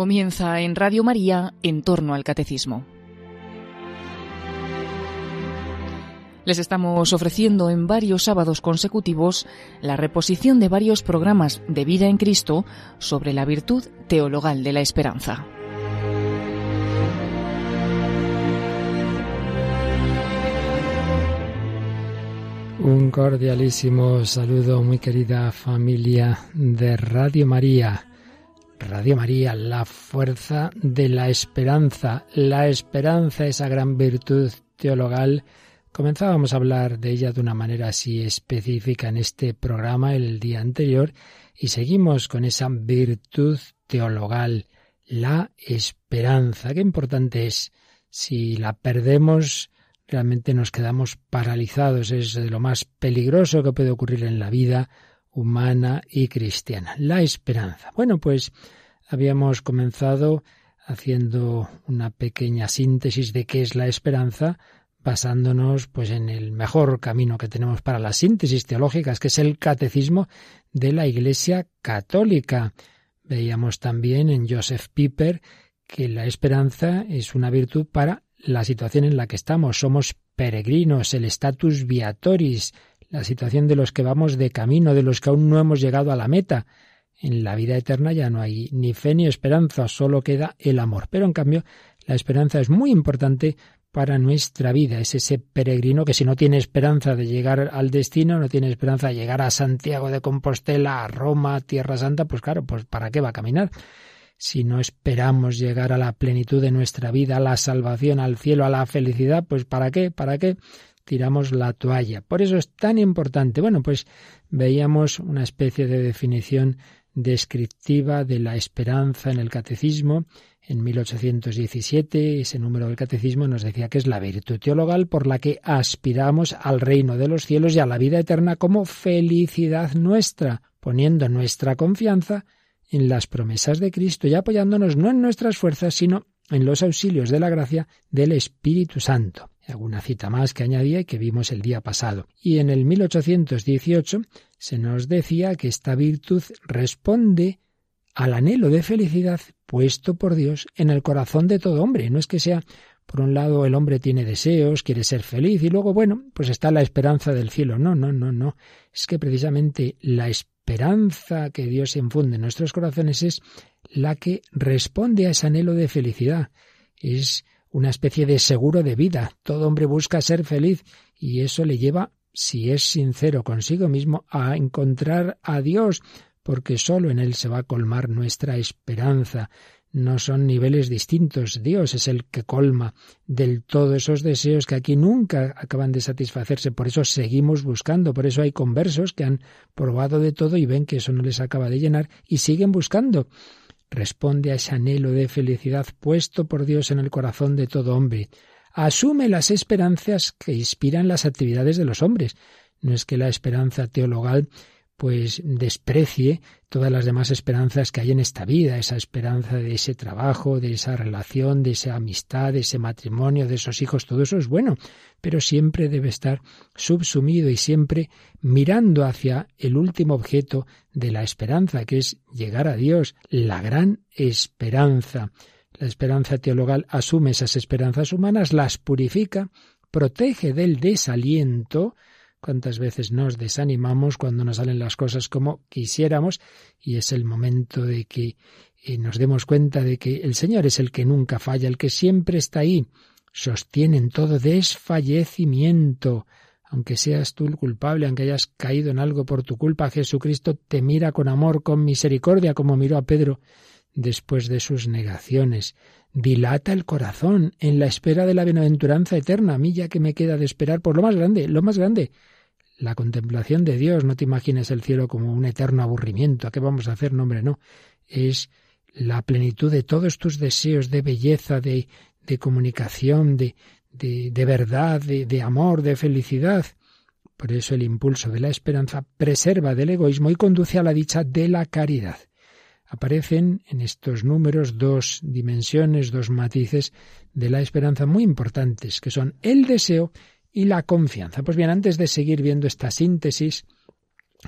Comienza en Radio María en torno al catecismo. Les estamos ofreciendo en varios sábados consecutivos la reposición de varios programas de vida en Cristo sobre la virtud teologal de la esperanza. Un cordialísimo saludo, muy querida familia de Radio María. Radio María, la fuerza de la esperanza, la esperanza, esa gran virtud teologal. Comenzábamos a hablar de ella de una manera así específica en este programa el día anterior y seguimos con esa virtud teologal, la esperanza. Qué importante es. Si la perdemos, realmente nos quedamos paralizados. Es lo más peligroso que puede ocurrir en la vida humana y cristiana. La esperanza. Bueno, pues habíamos comenzado haciendo una pequeña síntesis de qué es la esperanza, basándonos pues en el mejor camino que tenemos para las síntesis teológicas, que es el catecismo de la Iglesia Católica. Veíamos también en Joseph Piper que la esperanza es una virtud para la situación en la que estamos. Somos peregrinos, el status viatoris, la situación de los que vamos de camino, de los que aún no hemos llegado a la meta. En la vida eterna ya no hay ni fe ni esperanza, solo queda el amor. Pero en cambio, la esperanza es muy importante para nuestra vida. Es ese peregrino que si no tiene esperanza de llegar al destino, no tiene esperanza de llegar a Santiago de Compostela, a Roma, Tierra Santa, pues claro, pues ¿para qué va a caminar? Si no esperamos llegar a la plenitud de nuestra vida, a la salvación, al cielo, a la felicidad, pues ¿para qué? ¿Para qué? Tiramos la toalla. Por eso es tan importante. Bueno, pues veíamos una especie de definición descriptiva de la esperanza en el catecismo. En 1817, ese número del catecismo nos decía que es la virtud teologal por la que aspiramos al reino de los cielos y a la vida eterna como felicidad nuestra, poniendo nuestra confianza en las promesas de Cristo y apoyándonos no en nuestras fuerzas, sino en los auxilios de la gracia del Espíritu Santo alguna cita más que añadía y que vimos el día pasado. Y en el 1818 se nos decía que esta virtud responde al anhelo de felicidad puesto por Dios en el corazón de todo hombre. No es que sea, por un lado, el hombre tiene deseos, quiere ser feliz y luego, bueno, pues está la esperanza del cielo. No, no, no, no. Es que precisamente la esperanza que Dios infunde en nuestros corazones es la que responde a ese anhelo de felicidad. Es una especie de seguro de vida. Todo hombre busca ser feliz y eso le lleva, si es sincero consigo mismo, a encontrar a Dios, porque sólo en Él se va a colmar nuestra esperanza. No son niveles distintos. Dios es el que colma del todo esos deseos que aquí nunca acaban de satisfacerse. Por eso seguimos buscando. Por eso hay conversos que han probado de todo y ven que eso no les acaba de llenar y siguen buscando responde a ese anhelo de felicidad puesto por Dios en el corazón de todo hombre. Asume las esperanzas que inspiran las actividades de los hombres. No es que la esperanza teologal pues desprecie todas las demás esperanzas que hay en esta vida, esa esperanza de ese trabajo, de esa relación, de esa amistad, de ese matrimonio, de esos hijos, todo eso es bueno, pero siempre debe estar subsumido y siempre mirando hacia el último objeto de la esperanza, que es llegar a Dios, la gran esperanza. La esperanza teologal asume esas esperanzas humanas, las purifica, protege del desaliento, cuántas veces nos desanimamos cuando nos salen las cosas como quisiéramos y es el momento de que eh, nos demos cuenta de que el Señor es el que nunca falla, el que siempre está ahí, sostiene en todo desfallecimiento. Aunque seas tú el culpable, aunque hayas caído en algo por tu culpa, Jesucristo te mira con amor, con misericordia, como miró a Pedro después de sus negaciones. Dilata el corazón en la espera de la bienaventuranza eterna. A mí ya que me queda de esperar por lo más grande, lo más grande, la contemplación de Dios. No te imagines el cielo como un eterno aburrimiento. ¿A qué vamos a hacer? No, hombre, no. Es la plenitud de todos tus deseos de belleza, de, de comunicación, de, de, de verdad, de, de amor, de felicidad. Por eso el impulso de la esperanza preserva del egoísmo y conduce a la dicha de la caridad aparecen en estos números dos dimensiones, dos matices de la esperanza muy importantes, que son el deseo y la confianza. Pues bien, antes de seguir viendo esta síntesis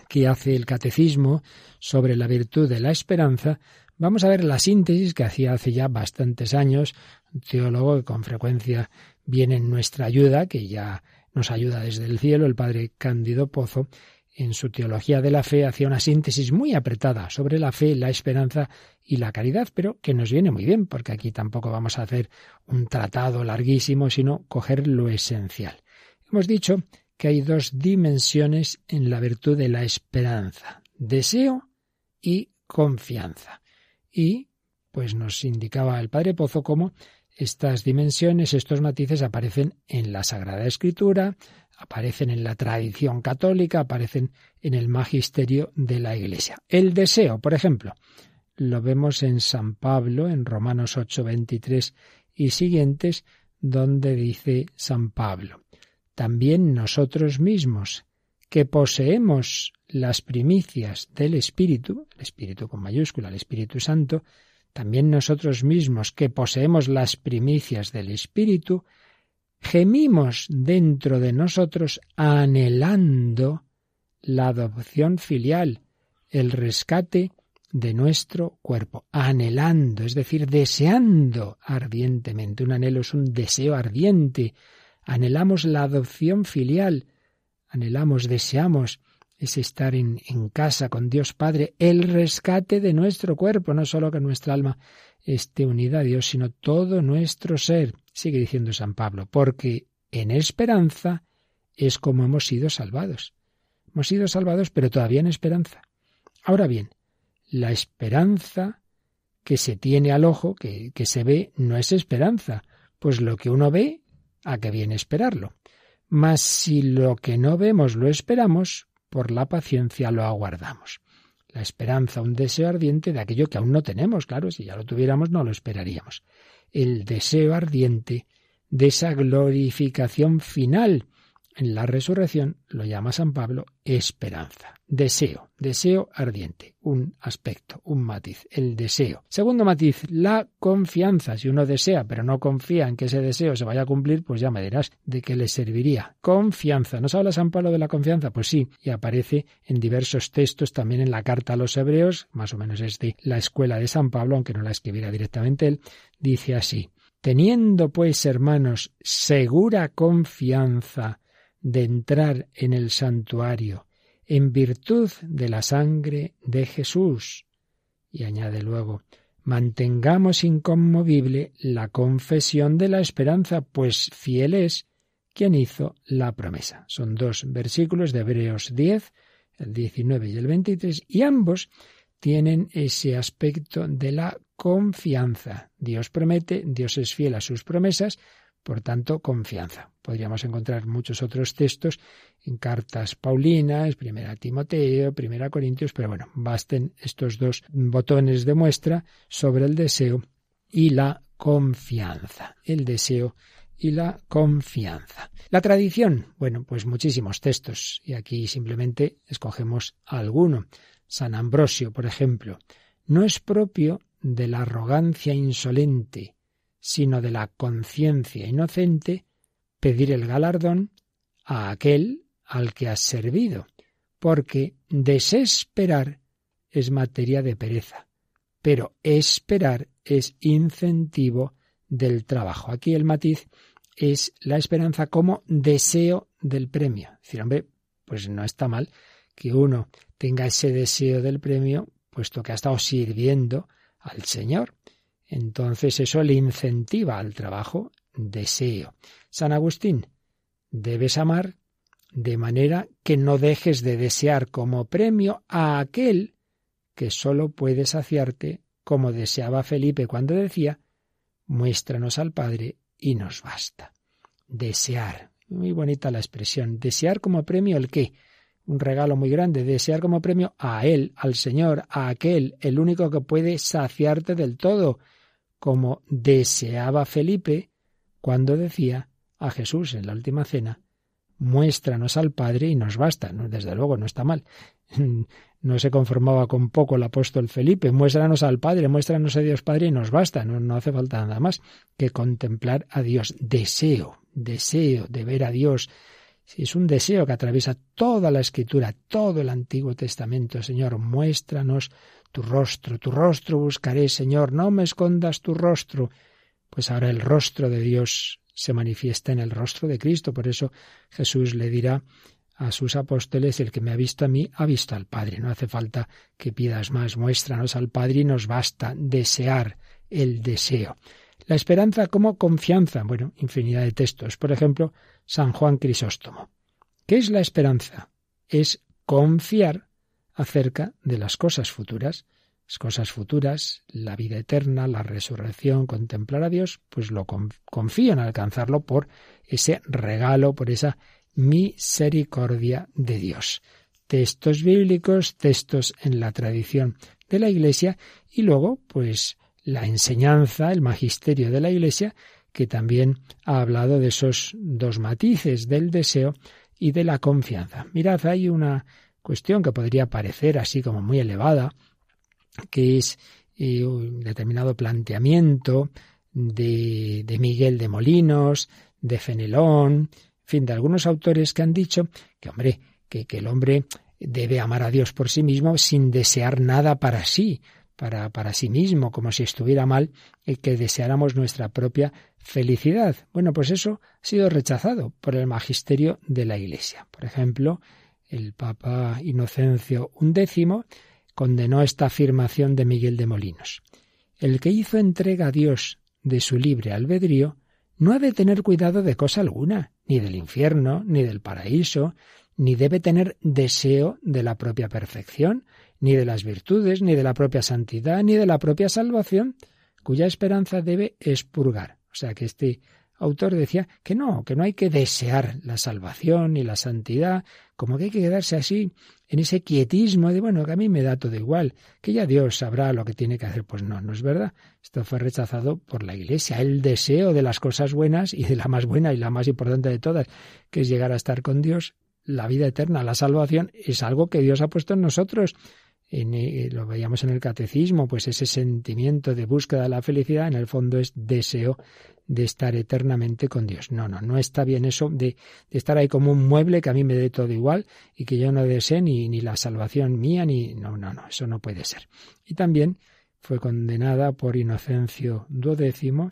que hace el catecismo sobre la virtud de la esperanza, Vamos a ver la síntesis que hacía hace ya bastantes años un teólogo que con frecuencia viene en nuestra ayuda, que ya nos ayuda desde el cielo, el padre Cándido Pozo, en su teología de la fe hacía una síntesis muy apretada sobre la fe, la esperanza y la caridad, pero que nos viene muy bien, porque aquí tampoco vamos a hacer un tratado larguísimo, sino coger lo esencial. Hemos dicho que hay dos dimensiones en la virtud de la esperanza, deseo y confianza. Y pues nos indicaba el padre Pozo cómo estas dimensiones, estos matices aparecen en la Sagrada Escritura, aparecen en la tradición católica, aparecen en el magisterio de la Iglesia. El deseo, por ejemplo, lo vemos en San Pablo, en Romanos 8, 23 y siguientes, donde dice San Pablo, también nosotros mismos, que poseemos las primicias del Espíritu, el Espíritu con mayúscula, el Espíritu Santo, también nosotros mismos que poseemos las primicias del Espíritu, gemimos dentro de nosotros anhelando la adopción filial, el rescate de nuestro cuerpo, anhelando, es decir, deseando ardientemente. Un anhelo es un deseo ardiente. Anhelamos la adopción filial, anhelamos, deseamos es estar en, en, casa con Dios Padre, el rescate de nuestro cuerpo, no solo que nuestra alma esté unida a Dios, sino todo nuestro ser, sigue diciendo San Pablo, porque en esperanza es como hemos sido salvados. Hemos sido salvados, pero todavía en esperanza. Ahora bien, la esperanza que se tiene al ojo, que, que se ve, no es esperanza, pues lo que uno ve, ¿a qué viene esperarlo? Mas si lo que no vemos lo esperamos, por la paciencia lo aguardamos. La esperanza, un deseo ardiente de aquello que aún no tenemos, claro, si ya lo tuviéramos no lo esperaríamos. El deseo ardiente de esa glorificación final en la resurrección lo llama San Pablo esperanza, deseo, deseo ardiente, un aspecto, un matiz, el deseo. Segundo matiz, la confianza. Si uno desea pero no confía en que ese deseo se vaya a cumplir, pues ya me dirás de qué le serviría. Confianza. ¿Nos habla San Pablo de la confianza? Pues sí, y aparece en diversos textos también en la carta a los hebreos, más o menos es de la escuela de San Pablo, aunque no la escribiera directamente él, dice así. Teniendo pues, hermanos, segura confianza de entrar en el santuario en virtud de la sangre de Jesús. Y añade luego, mantengamos inconmovible la confesión de la esperanza, pues fiel es quien hizo la promesa. Son dos versículos de Hebreos 10, el 19 y el 23, y ambos tienen ese aspecto de la confianza. Dios promete, Dios es fiel a sus promesas, por tanto, confianza. Podríamos encontrar muchos otros textos en cartas paulinas, primera Timoteo, primera Corintios, pero bueno, basten estos dos botones de muestra sobre el deseo y la confianza. El deseo y la confianza. La tradición, bueno, pues muchísimos textos y aquí simplemente escogemos alguno. San Ambrosio, por ejemplo, no es propio de la arrogancia insolente sino de la conciencia inocente, pedir el galardón a aquel al que has servido, porque desesperar es materia de pereza, pero esperar es incentivo del trabajo. Aquí el matiz es la esperanza como deseo del premio. Es decir, hombre, pues no está mal que uno tenga ese deseo del premio, puesto que ha estado sirviendo al Señor. Entonces eso le incentiva al trabajo deseo. San Agustín, debes amar de manera que no dejes de desear como premio a aquel que sólo puede saciarte, como deseaba Felipe cuando decía, muéstranos al Padre y nos basta. Desear. Muy bonita la expresión. Desear como premio el qué? Un regalo muy grande. Desear como premio a Él, al Señor, a aquel, el único que puede saciarte del todo como deseaba Felipe cuando decía a Jesús en la última cena, muéstranos al Padre y nos basta. desde luego, no está mal. No se conformaba con poco el apóstol Felipe, muéstranos al Padre, muéstranos a Dios Padre y nos basta. No, no hace falta nada más que contemplar a Dios. Deseo, deseo de ver a Dios es un deseo que atraviesa toda la escritura, todo el Antiguo Testamento. Señor, muéstranos tu rostro, tu rostro buscaré, Señor, no me escondas tu rostro. Pues ahora el rostro de Dios se manifiesta en el rostro de Cristo. Por eso Jesús le dirá a sus apóstoles, el que me ha visto a mí, ha visto al Padre. No hace falta que pidas más, muéstranos al Padre y nos basta desear el deseo. La esperanza como confianza. Bueno, infinidad de textos. Por ejemplo, San Juan Crisóstomo. ¿Qué es la esperanza? Es confiar acerca de las cosas futuras. Las cosas futuras, la vida eterna, la resurrección, contemplar a Dios, pues lo confío en alcanzarlo por ese regalo, por esa misericordia de Dios. Textos bíblicos, textos en la tradición de la Iglesia y luego, pues, la enseñanza, el magisterio de la Iglesia, que también ha hablado de esos dos matices del deseo y de la confianza. Mirad, hay una cuestión que podría parecer así como muy elevada, que es eh, un determinado planteamiento de, Miguel de Molinos, de Fenelón, en fin, de algunos autores que han dicho que, hombre, que, que el hombre debe amar a Dios por sí mismo sin desear nada para sí, para, para sí mismo, como si estuviera mal el que deseáramos nuestra propia felicidad. Bueno, pues eso ha sido rechazado por el magisterio de la Iglesia. Por ejemplo, el Papa Inocencio XI condenó esta afirmación de Miguel de Molinos. El que hizo entrega a Dios de su libre albedrío no ha de tener cuidado de cosa alguna, ni del infierno, ni del paraíso, ni debe tener deseo de la propia perfección, ni de las virtudes, ni de la propia santidad, ni de la propia salvación, cuya esperanza debe expurgar. O sea que este autor decía que no, que no hay que desear la salvación ni la santidad, como que hay que quedarse así en ese quietismo de, bueno, que a mí me da todo igual, que ya Dios sabrá lo que tiene que hacer. Pues no, no es verdad. Esto fue rechazado por la Iglesia. El deseo de las cosas buenas y de la más buena y la más importante de todas, que es llegar a estar con Dios, la vida eterna, la salvación, es algo que Dios ha puesto en nosotros eh, lo veíamos en el catecismo, pues ese sentimiento de búsqueda de la felicidad en el fondo es deseo de estar eternamente con Dios. No, no, no está bien eso de, de estar ahí como un mueble que a mí me dé todo igual y que yo no desee ni, ni la salvación mía, ni... No, no, no, eso no puede ser. Y también fue condenada por Inocencio XII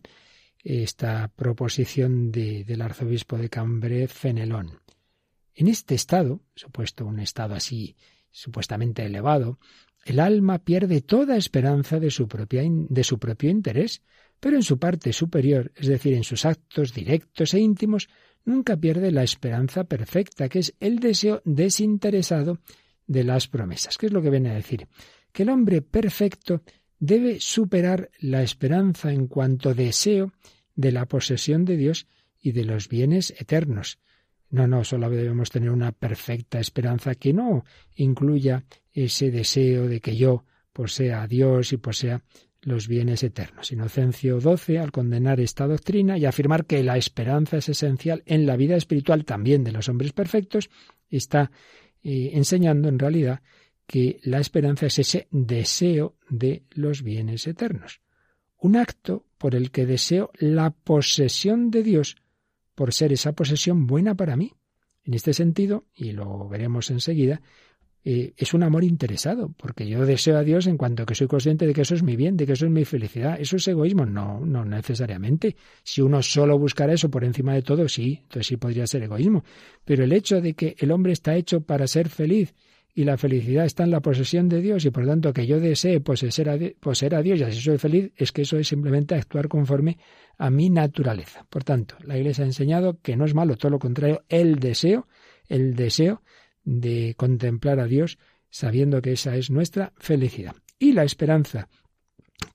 esta proposición de, del arzobispo de Cambre, Fenelón. En este estado, supuesto un estado así supuestamente elevado, el alma pierde toda esperanza de su, propia, de su propio interés, pero en su parte superior, es decir, en sus actos directos e íntimos, nunca pierde la esperanza perfecta, que es el deseo desinteresado de las promesas. ¿Qué es lo que viene a decir? Que el hombre perfecto debe superar la esperanza en cuanto deseo de la posesión de Dios y de los bienes eternos, no, no, solo debemos tener una perfecta esperanza que no incluya ese deseo de que yo posea a Dios y posea los bienes eternos. Inocencio XII, al condenar esta doctrina y afirmar que la esperanza es esencial en la vida espiritual también de los hombres perfectos, está eh, enseñando en realidad que la esperanza es ese deseo de los bienes eternos. Un acto por el que deseo la posesión de Dios por ser esa posesión buena para mí. En este sentido, y lo veremos enseguida, eh, es un amor interesado, porque yo deseo a Dios en cuanto que soy consciente de que eso es mi bien, de que eso es mi felicidad. ¿Eso es egoísmo? No, no necesariamente. Si uno solo buscara eso por encima de todo, sí, entonces sí podría ser egoísmo. Pero el hecho de que el hombre está hecho para ser feliz y la felicidad está en la posesión de Dios y por tanto que yo desee poseer a, poseer a Dios y así soy feliz, es que eso es simplemente actuar conforme a mi naturaleza. Por tanto, la Iglesia ha enseñado que no es malo, todo lo contrario, el deseo, el deseo de contemplar a Dios sabiendo que esa es nuestra felicidad. Y la esperanza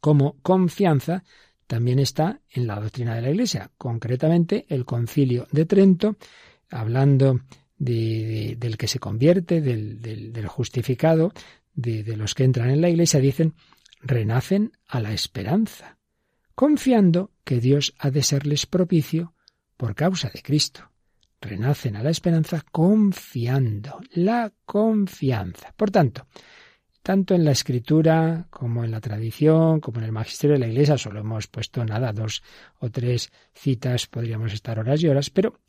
como confianza también está en la doctrina de la Iglesia, concretamente el concilio de Trento, hablando del que se convierte, del, justificado, de, de los que entran en la Iglesia, dicen, renacen a la esperanza, confiando que Dios ha de serles propicio por causa de Cristo. Renacen a la esperanza confiando, la confianza. Por tanto, tanto en la escritura como en la tradición, como en el magisterio de la Iglesia, solo hemos puesto nada, dos o tres citas, podríamos estar horas y horas, pero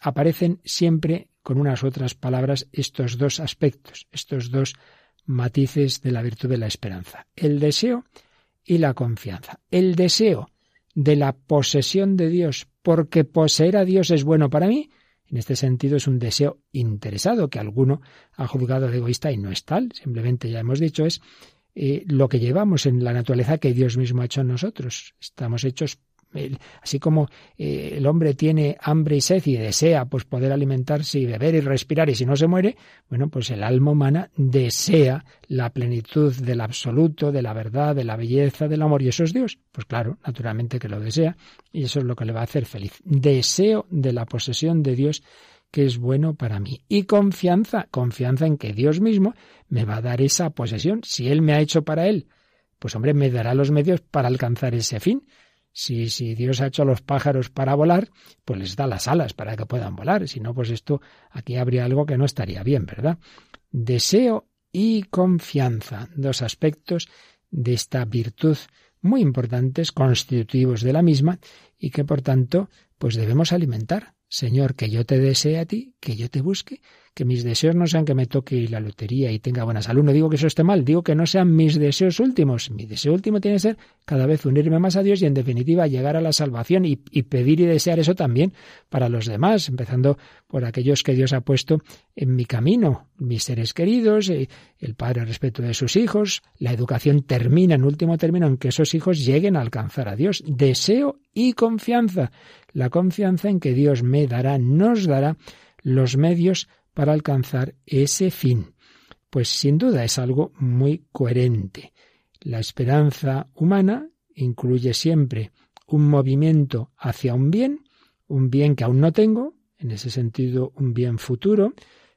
aparecen siempre con unas otras palabras estos dos aspectos, estos dos matices de la virtud de la esperanza. El deseo y la confianza. El deseo de la posesión de Dios, porque poseer a Dios es bueno para mí, en este sentido es un deseo interesado que alguno ha juzgado de egoísta y no es tal, simplemente ya hemos dicho es eh, lo que llevamos en la naturaleza que Dios mismo ha hecho en nosotros. Estamos hechos así como eh, el hombre tiene hambre y sed y desea pues poder alimentarse y beber y respirar y si no se muere, bueno, pues el alma humana desea la plenitud del absoluto, de la verdad, de la belleza, del amor y eso es Dios. Pues claro, naturalmente que lo desea y eso es lo que le va a hacer feliz. Deseo de la posesión de Dios que es bueno para mí. Y confianza, confianza en que Dios mismo me va a dar esa posesión. Si Él me ha hecho para Él, pues hombre, me dará los medios para alcanzar ese fin. Si, si Dios ha hecho a los pájaros para volar, pues les da las alas para que puedan volar. Si no, pues esto aquí habría algo que no estaría bien, ¿verdad? Deseo y confianza, dos aspectos de esta virtud muy importantes, constitutivos de la misma, y que por tanto, pues debemos alimentar. Señor, que yo te desee a ti, que yo te busque, que mis deseos no sean que me toque la lotería y tenga buena salud. No digo que eso esté mal, digo que no sean mis deseos últimos. Mi deseo último tiene que ser cada vez unirme más a Dios y en definitiva llegar a la salvación y, pedir y desear eso también para los demás, empezando por aquellos que Dios ha puesto en mi camino, mis seres queridos, eh, el padre respeto de sus hijos. La educación termina en último término en que esos hijos lleguen a alcanzar a Dios. Deseo y confianza la confianza en que Dios me dará, nos dará los medios para alcanzar ese fin. Pues sin duda es algo muy coherente. La esperanza humana incluye siempre un movimiento hacia un bien, un bien que aún no tengo, en ese sentido un bien futuro,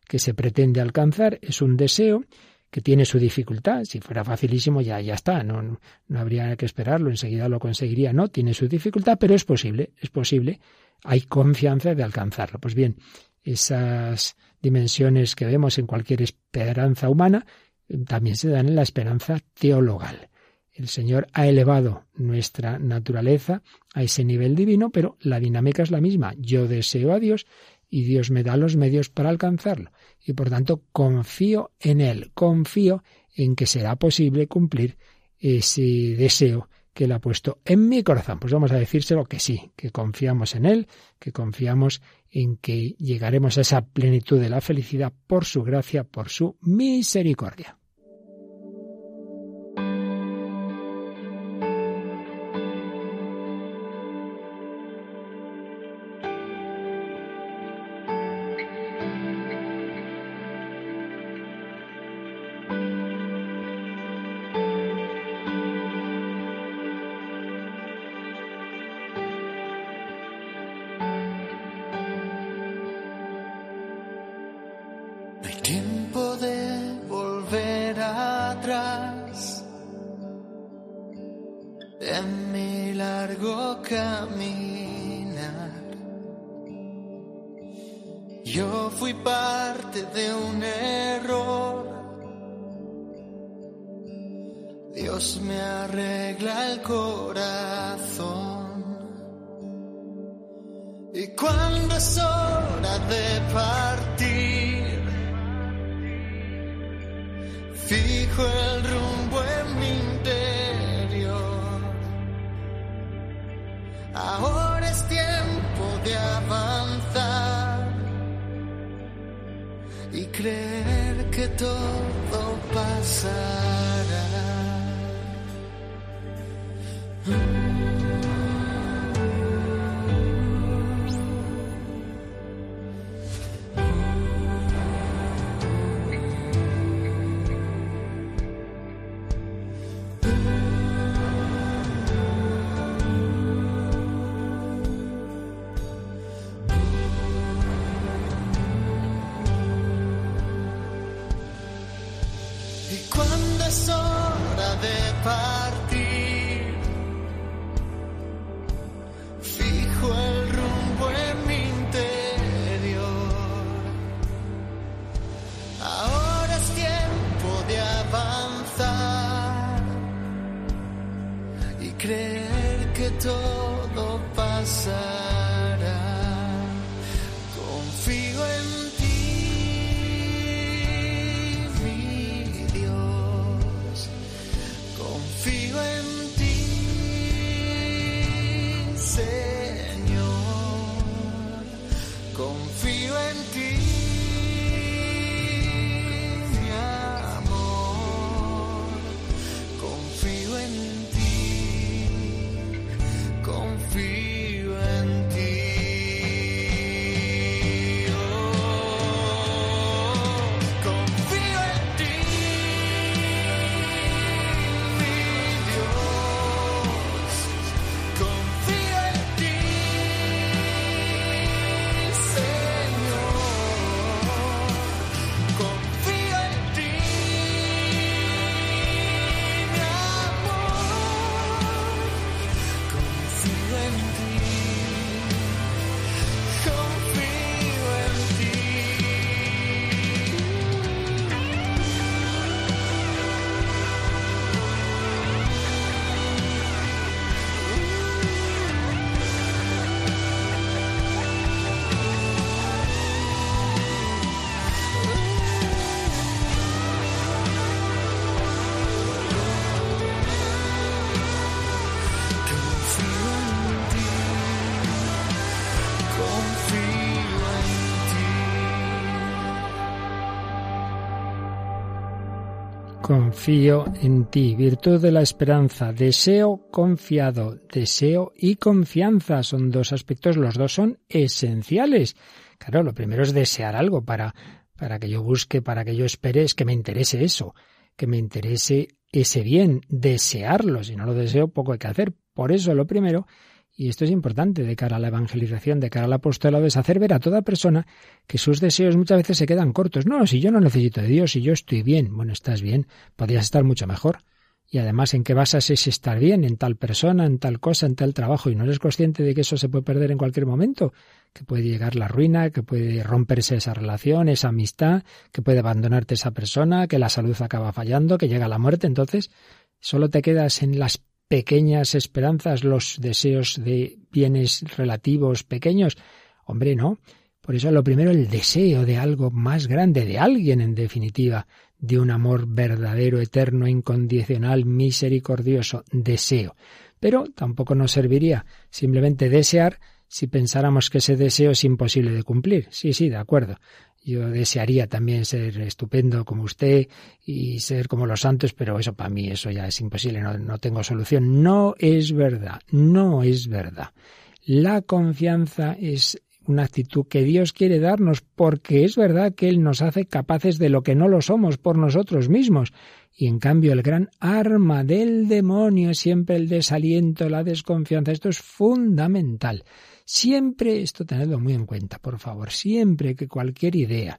que se pretende alcanzar, es un deseo que tiene su dificultad. Si fuera facilísimo, ya, ya está, no, no habría que esperarlo, enseguida lo conseguiría. No, tiene su dificultad, pero es posible, es posible. Hay confianza de alcanzarlo. Pues bien, esas dimensiones que vemos en cualquier esperanza humana también se dan en la esperanza teologal. El Señor ha elevado nuestra naturaleza a ese nivel divino, pero la dinámica es la misma. Yo deseo a Dios y Dios me da los medios para alcanzarlo. Y por tanto confío en Él, confío en que será posible cumplir ese deseo que Él ha puesto en mi corazón. Pues vamos a decírselo que sí, que confiamos en Él, que confiamos en que llegaremos a esa plenitud de la felicidad por su gracia, por su misericordia. Confío en ti, virtud de la esperanza, deseo confiado, deseo y confianza son dos aspectos, los dos son esenciales. Claro, lo primero es desear algo para, para que yo busque, para que yo espere, es que me interese eso, que me interese ese bien, desearlo. Si no lo deseo, poco hay que hacer. Por eso lo primero y esto es importante de cara a la evangelización, de cara al apostolado, es hacer ver a toda persona que sus deseos muchas veces se quedan cortos. No, si yo no necesito de Dios, si yo estoy bien, bueno, estás bien, podrías estar mucho mejor. Y además, ¿en qué basas ese estar bien? En tal persona, en tal cosa, en tal trabajo, y no eres consciente de que eso se puede perder en cualquier momento, que puede llegar la ruina, que puede romperse esa relación, esa amistad, que puede abandonarte esa persona, que la salud acaba fallando, que llega la muerte. Entonces, solo te quedas en las pequeñas esperanzas, los deseos de bienes relativos pequeños. Hombre, no. Por eso lo primero el deseo de algo más grande, de alguien en definitiva, de un amor verdadero, eterno, incondicional, misericordioso, deseo. Pero tampoco nos serviría simplemente desear si pensáramos que ese deseo es imposible de cumplir. Sí, sí, de acuerdo. Yo desearía también ser estupendo como usted y ser como los santos, pero eso para mí eso ya es imposible, no, no tengo solución. No es verdad, no es verdad. La confianza es una actitud que Dios quiere darnos porque es verdad que Él nos hace capaces de lo que no lo somos por nosotros mismos. Y en cambio el gran arma del demonio es siempre el desaliento, la desconfianza. Esto es fundamental. Siempre, esto tenedlo muy en cuenta, por favor, siempre que cualquier idea,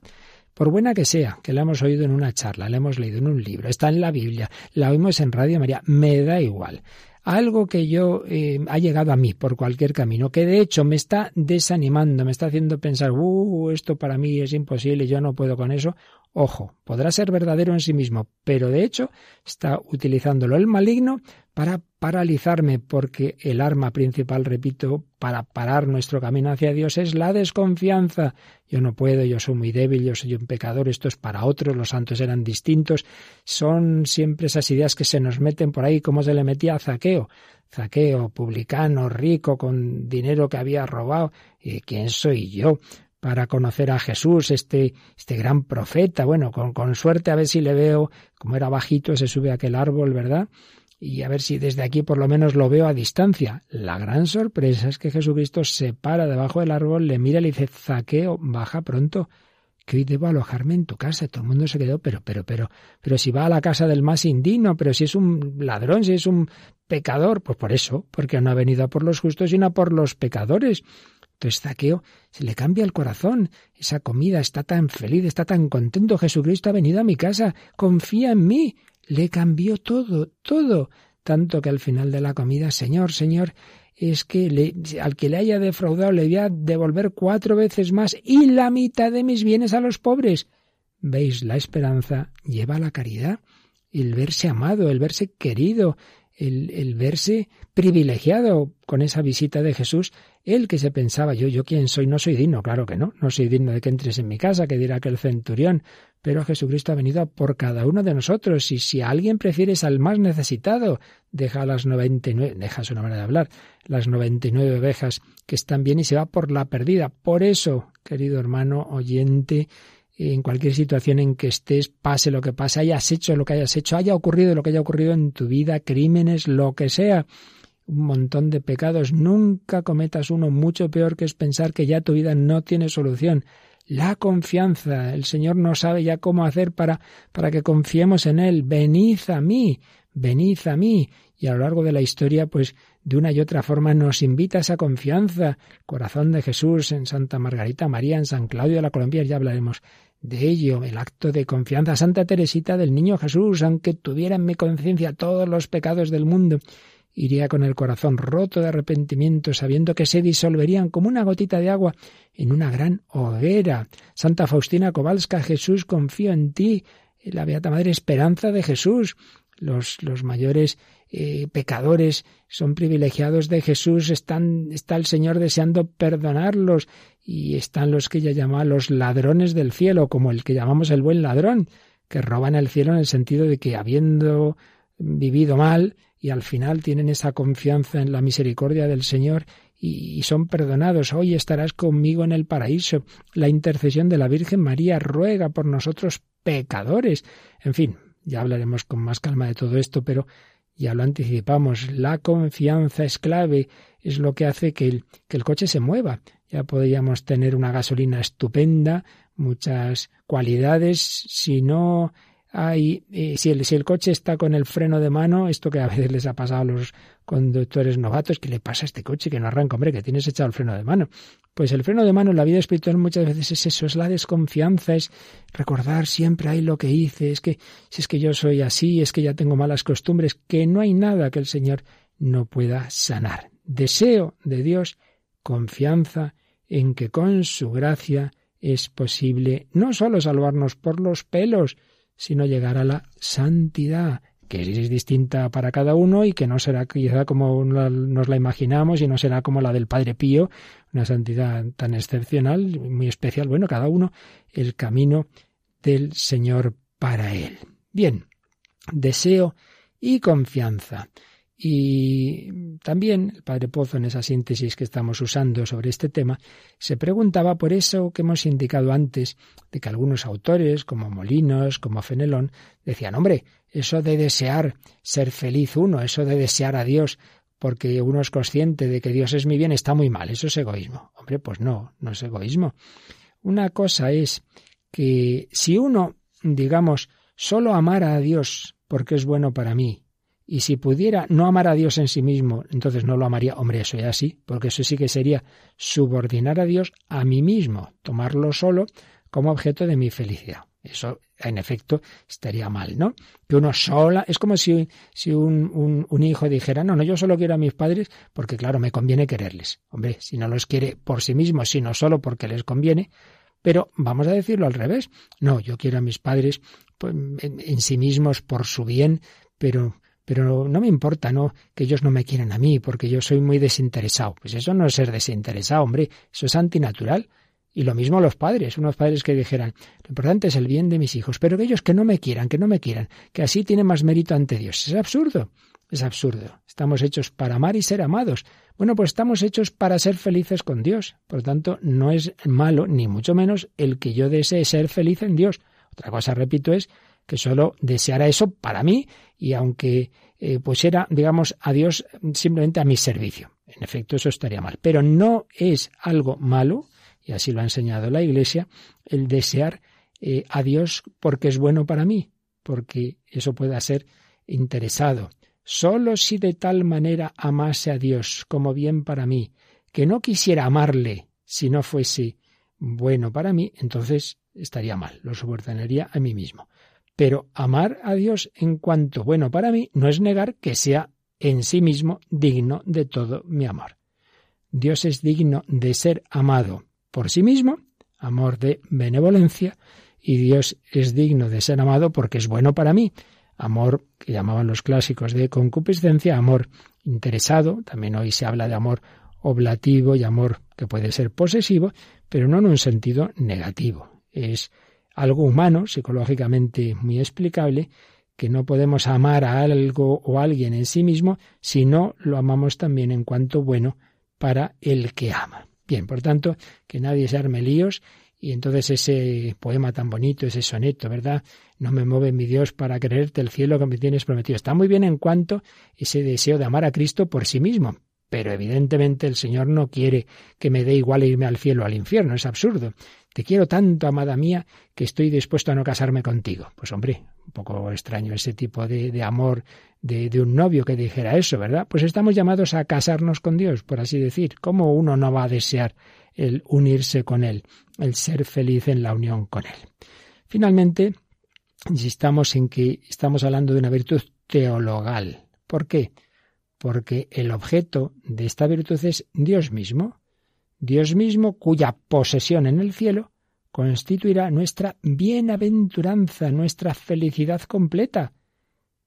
por buena que sea, que la hemos oído en una charla, la hemos leído en un libro, está en la Biblia, la oímos en Radio María, me da igual. Algo que yo eh, ha llegado a mí por cualquier camino, que de hecho me está desanimando, me está haciendo pensar, uh, esto para mí es imposible, yo no puedo con eso. Ojo, podrá ser verdadero en sí mismo, pero de hecho está utilizándolo el maligno para paralizarme, porque el arma principal, repito, para parar nuestro camino hacia Dios es la desconfianza. Yo no puedo, yo soy muy débil, yo soy un pecador, esto es para otros, los santos eran distintos. Son siempre esas ideas que se nos meten por ahí, como se le metía a Zaqueo. Zaqueo, publicano, rico, con dinero que había robado. ¿Y ¿Quién soy yo? Para conocer a Jesús, este, este gran profeta. Bueno, con, con suerte a ver si le veo, como era bajito, se sube a aquel árbol, ¿verdad? y a ver si desde aquí por lo menos lo veo a distancia. La gran sorpresa es que Jesucristo se para debajo del árbol, le mira y le dice, Zaqueo, baja pronto, que hoy debo alojarme en tu casa. Todo el mundo se quedó, pero, pero, pero, pero si va a la casa del más indigno, pero si es un ladrón, si es un pecador, pues por eso, porque no ha venido a por los justos, sino a por los pecadores. Entonces Zaqueo se le cambia el corazón. Esa comida está tan feliz, está tan contento. Jesucristo ha venido a mi casa. Confía en mí le cambió todo, todo, tanto que al final de la comida, Señor, Señor, es que le, al que le haya defraudado le voy a devolver cuatro veces más y la mitad de mis bienes a los pobres. ¿Veis? La esperanza lleva la caridad, el verse amado, el verse querido, el, verse privilegiado con esa visita de Jesús, él que se pensaba, yo, yo quién soy, no soy digno, claro que no, no soy digno de que entres en mi casa, que dirá aquel centurión, pero Jesucristo ha venido por cada uno de nosotros, y si alguien prefieres al más necesitado, deja las noventa y nueve, deja su manera de hablar, las noventa y nueve ovejas que están bien y se va por la perdida. Por eso, querido hermano oyente, en cualquier situación en que estés, pase lo que pase, hayas hecho lo que hayas hecho, haya ocurrido lo que haya ocurrido en tu vida, crímenes, lo que sea, un montón de pecados, nunca cometas uno mucho peor que es pensar que ya tu vida no tiene solución. La confianza, el Señor no sabe ya cómo hacer para, para que confiemos en Él. Venid a mí, venid a mí. Y a lo largo de la historia, pues de una y otra forma nos invita a esa confianza. Corazón de Jesús en Santa Margarita María, en San Claudio de la Colombia, ya hablaremos de ello, el acto de confianza. Santa Teresita del Niño Jesús, aunque tuviera en mi conciencia todos los pecados del mundo, iría con el corazón roto de arrepentimiento, sabiendo que se disolverían como una gotita de agua en una gran hoguera. Santa Faustina Kowalska, Jesús, confío en ti, la Beata Madre, esperanza de Jesús. Los, los mayores eh, pecadores son privilegiados de Jesús, están, está el Señor deseando perdonarlos y están los que ella llama los ladrones del cielo, como el que llamamos el buen ladrón, que roban el cielo en el sentido de que habiendo vivido mal y al final tienen esa confianza en la misericordia del Señor y, son perdonados. Hoy estarás conmigo en el paraíso. La intercesión de la Virgen María ruega por nosotros pecadores. En fin, Ya hablaremos con más calma de todo esto, pero ya lo anticipamos. La confianza es clave, es lo que hace que el, que el coche se mueva. Ya podríamos tener una gasolina estupenda, muchas cualidades, si no hay, eh, si, el, si el coche está con el freno de mano, esto que a veces les ha pasado a los conductores novatos, ¿qué le pasa a este coche que no arranca? Hombre, que tienes echado el freno de mano. Pues el freno de mano en la vida espiritual muchas veces es eso, es la desconfianza, es recordar siempre ahí lo que hice, es que si es que yo soy así, es que ya tengo malas costumbres, que no hay nada que el Señor no pueda sanar. Deseo de Dios, confianza en que con su gracia es posible no solo salvarnos por los pelos, sino llegar a la santidad, que es distinta para cada uno y que no será quizá como nos la imaginamos y no será como la del Padre Pío, una santidad tan excepcional, muy especial. Bueno, cada uno el camino del Señor para él. Bien, deseo y confianza. Y también el padre Pozo, en esa síntesis que estamos usando sobre este tema, se preguntaba por eso que hemos indicado antes, de que algunos autores, como Molinos, como Fenelón, decían, hombre, eso de desear ser feliz uno, eso de desear a Dios, porque uno es consciente de que Dios es mi bien, está muy mal, eso es egoísmo. Hombre, pues no, no es egoísmo. Una cosa es que si uno, digamos, solo amara a Dios porque es bueno para mí, y si pudiera no amar a Dios en sí mismo, entonces no lo amaría. Hombre, eso ya sí, porque eso sí que sería subordinar a Dios a mí mismo, tomarlo solo como objeto de mi felicidad. Eso, en efecto, estaría mal, ¿no? Que uno sola, es como si, si un, un, hijo dijera, no, no, yo solo quiero a mis padres porque, claro, me conviene quererles. Hombre, si no los quiere por sí mismo, sino solo porque les conviene, pero vamos a decirlo al revés. No, yo quiero a mis padres pues, en sí mismos por su bien, pero pero no me importa, ¿no? Que ellos no me quieran a mí, porque yo soy muy desinteresado. Pues eso no es ser desinteresado, hombre, eso es antinatural. Y lo mismo los padres, unos padres que dijeran, lo importante es el bien de mis hijos, pero que ellos que no me quieran, que no me quieran, que así tiene más mérito ante Dios. Es absurdo, es absurdo. Estamos hechos para amar y ser amados. Bueno, pues estamos hechos para ser felices con Dios. Por lo tanto, no es malo, ni mucho menos, el que yo desee ser feliz en Dios. Otra cosa, repito, es que solo deseara eso para mí y aunque eh, pues era, digamos, a Dios simplemente a mi servicio. En efecto, eso estaría mal. Pero no es algo malo, y así lo ha enseñado la Iglesia, el desear eh, a Dios porque es bueno para mí, porque eso pueda ser interesado. Solo si de tal manera amase a Dios como bien para mí, que no quisiera amarle si no fuese bueno para mí, entonces estaría mal, lo subordinaría a mí mismo. Pero amar a Dios en cuanto bueno para mí no es negar que sea en sí mismo digno de todo mi amor. Dios es digno de ser amado por sí mismo, amor de benevolencia, y Dios es digno de ser amado porque es bueno para mí, amor que llamaban los clásicos de concupiscencia, amor interesado, también hoy se habla de amor oblativo y amor que puede ser posesivo, pero no en un sentido negativo. Es algo humano, psicológicamente muy explicable, que no podemos amar a algo o a alguien en sí mismo si no lo amamos también en cuanto bueno para el que ama. Bien, por tanto, que nadie se arme líos y entonces ese poema tan bonito, ese soneto, ¿verdad? No me mueve mi Dios para creerte el cielo que me tienes prometido. Está muy bien en cuanto ese deseo de amar a Cristo por sí mismo, pero evidentemente el Señor no quiere que me dé igual irme al cielo o al infierno, es absurdo. Te quiero tanto, amada mía, que estoy dispuesto a no casarme contigo. Pues hombre, un poco extraño ese tipo de, de amor de, de, un novio que dijera eso, ¿verdad? Pues estamos llamados a casarnos con Dios, por así decir. ¿Cómo uno no va a desear el unirse con Él, el ser feliz en la unión con Él? Finalmente, insistamos en que estamos hablando de una virtud teologal. ¿Por qué? Porque el objeto de esta virtud es Dios mismo. Dios mismo cuya posesión en el cielo constituirá nuestra bienaventuranza, nuestra felicidad completa.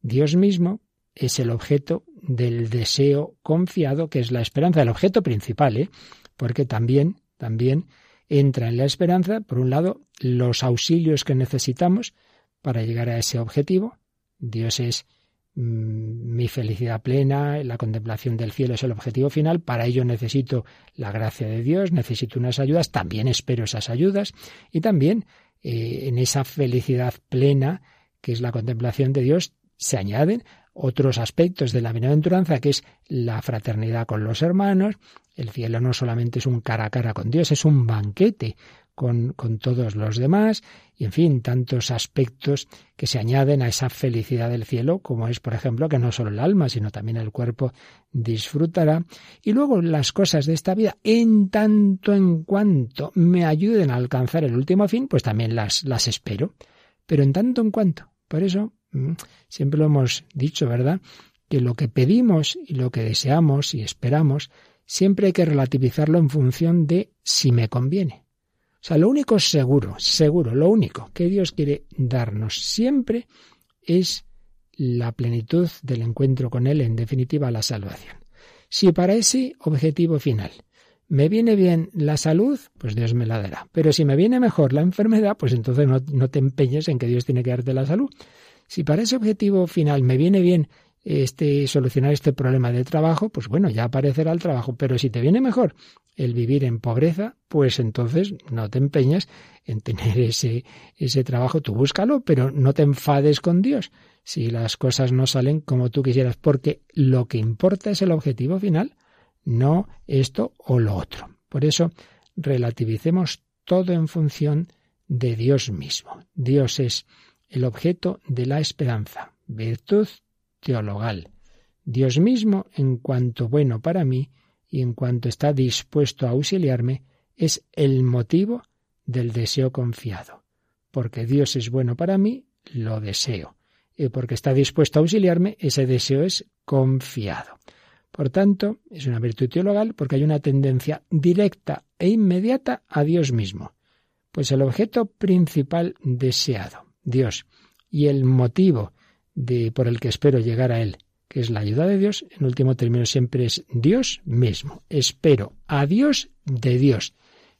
Dios mismo es el objeto del deseo confiado, que es la esperanza, el objeto principal, ¿eh? porque también, también entra en la esperanza, por un lado, los auxilios que necesitamos para llegar a ese objetivo. Dios es mi felicidad plena, la contemplación del cielo es el objetivo final, para ello necesito la gracia de Dios, necesito unas ayudas, también espero esas ayudas y también eh, en esa felicidad plena que es la contemplación de Dios, se añaden otros aspectos de la bienaventuranza, que es la fraternidad con los hermanos. El cielo no solamente es un cara a cara con Dios, es un banquete con, todos los demás, y en fin, tantos aspectos que se añaden a esa felicidad del cielo, como es, por ejemplo, que no solo el alma, sino también el cuerpo disfrutará. Y luego las cosas de esta vida, en tanto en cuanto me ayuden a alcanzar el último fin, pues también las, las espero. Pero en tanto en cuanto. Por eso Mm. Siempre lo hemos dicho, ¿verdad? Que lo que pedimos y lo que deseamos y esperamos, siempre hay que relativizarlo en función de si me conviene. O sea, lo único seguro, seguro, lo único que Dios quiere darnos siempre es la plenitud del encuentro con Él, en definitiva la salvación. Si para ese objetivo final me viene bien la salud, pues Dios me la dará. Pero si me viene mejor la enfermedad, pues entonces no, no te empeñes en que Dios tiene que darte la salud, si para ese objetivo final me viene bien este solucionar este problema de trabajo, pues bueno, ya aparecerá el trabajo, pero si te viene mejor el vivir en pobreza, pues entonces no te empeñes en tener ese ese trabajo, tú búscalo, pero no te enfades con Dios si las cosas no salen como tú quisieras, porque lo que importa es el objetivo final, no esto o lo otro. Por eso relativicemos todo en función de Dios mismo. Dios es el objeto de la esperanza, virtud teologal. Dios mismo, en cuanto bueno para mí y en cuanto está dispuesto a auxiliarme, es el motivo del deseo confiado. Porque Dios es bueno para mí, lo deseo. Y porque está dispuesto a auxiliarme, ese deseo es confiado. Por tanto, es una virtud teologal porque hay una tendencia directa e inmediata a Dios mismo. Pues el objeto principal deseado, Dios, y el motivo de, por el que espero llegar a Él, que es la ayuda de Dios, en último término siempre es Dios mismo. Espero a Dios de Dios.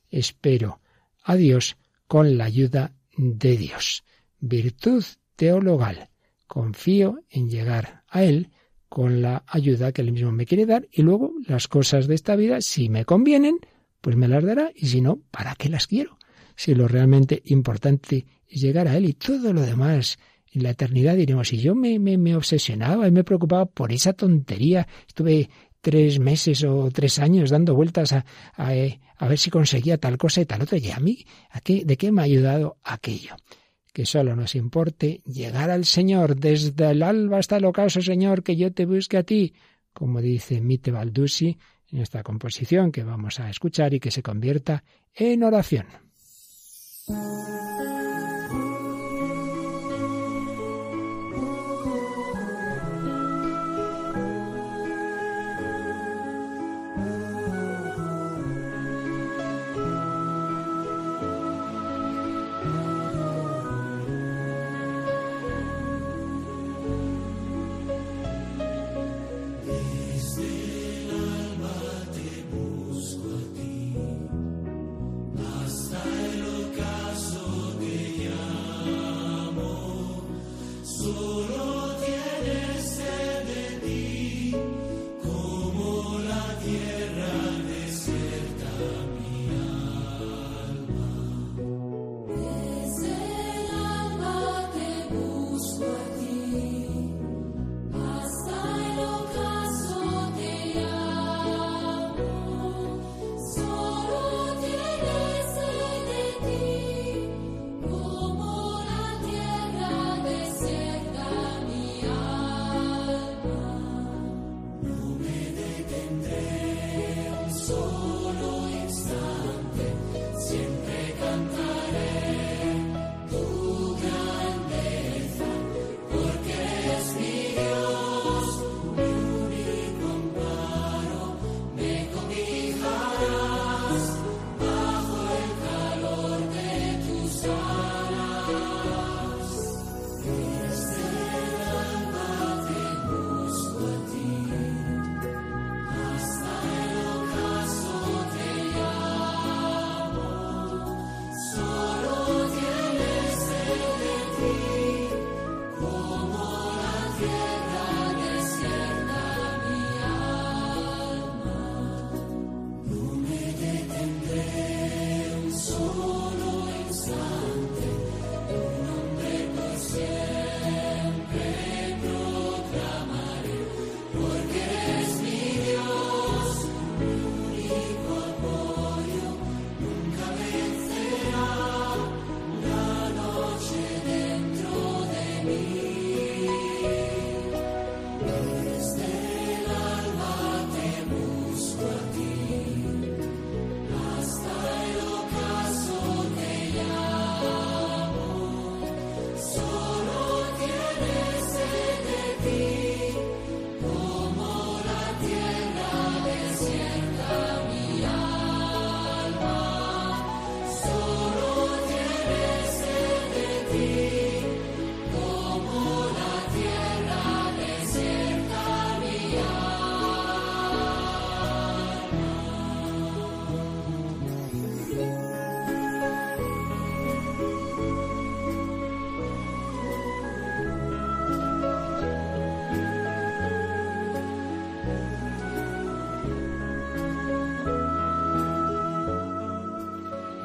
Espero a Dios con la ayuda de Dios. Virtud teologal. Confío en llegar a Él con la ayuda que Él mismo me quiere dar y luego las cosas de esta vida, si me convienen, pues me las dará y si no, ¿para qué las quiero? Si lo realmente importante llegar a Él y todo lo demás en la eternidad diremos, si yo me, me, me obsesionaba y me preocupaba por esa tontería, estuve tres meses o tres años dando vueltas a, a, eh, a, ver si conseguía tal cosa y tal otra. Y a mí, ¿a qué, ¿de qué me ha ayudado aquello? Que solo nos importe llegar al Señor desde el alba hasta el ocaso, Señor, que yo te busque a ti, como dice Mite Baldusi en esta composición que vamos a escuchar y que se convierta en oración.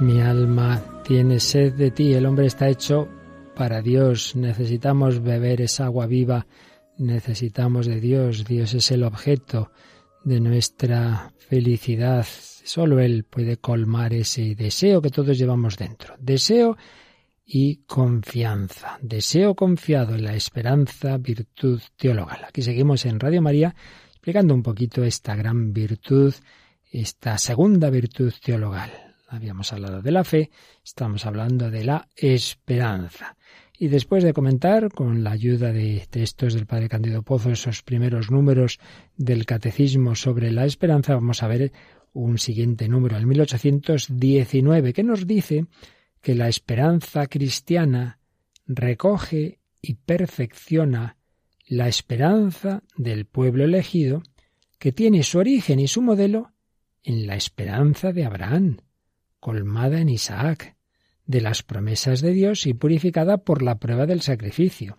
Mi alma tiene sed de ti, el hombre está hecho para Dios, necesitamos beber esa agua viva, necesitamos de Dios, Dios es el objeto de nuestra felicidad, solo Él puede colmar ese deseo que todos llevamos dentro, deseo y confianza, deseo confiado en la esperanza, virtud teologal. Aquí seguimos en Radio María explicando un poquito esta gran virtud, esta segunda virtud teologal habíamos hablado de la fe, estamos hablando de la esperanza. Y después de comentar, con la ayuda de textos del Padre Candido Pozo, esos primeros números del Catecismo sobre la esperanza, vamos a ver un siguiente número, el 1819, que nos dice que la esperanza cristiana recoge y perfecciona la esperanza del pueblo elegido, que tiene su origen y su modelo en la esperanza de Abraham, colmada en Isaac, de las promesas de Dios y purificada por la prueba del sacrificio.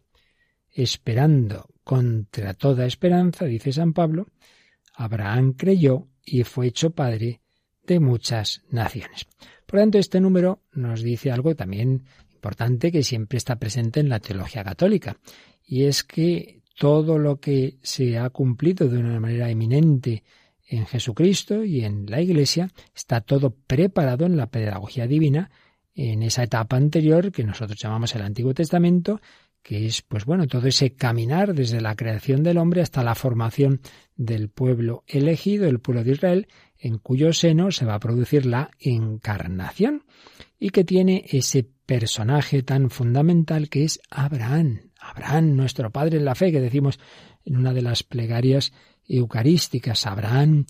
Esperando contra toda esperanza, dice San Pablo, Abraham creyó y fue hecho padre de muchas naciones. Por tanto, este número nos dice algo también importante que siempre está presente en la teología católica, y es que todo lo que se ha cumplido de una manera eminente en Jesucristo y en la Iglesia, está todo preparado en la pedagogía divina, en esa etapa anterior que nosotros llamamos el Antiguo Testamento, que es, pues bueno, todo ese caminar desde la creación del hombre hasta la formación del pueblo elegido, el pueblo de Israel, en cuyo seno se va a producir la encarnación y que tiene ese personaje tan fundamental que es Abraham. Abraham, nuestro padre en la fe, que decimos en una de las plegarias eucarísticas. Abraham,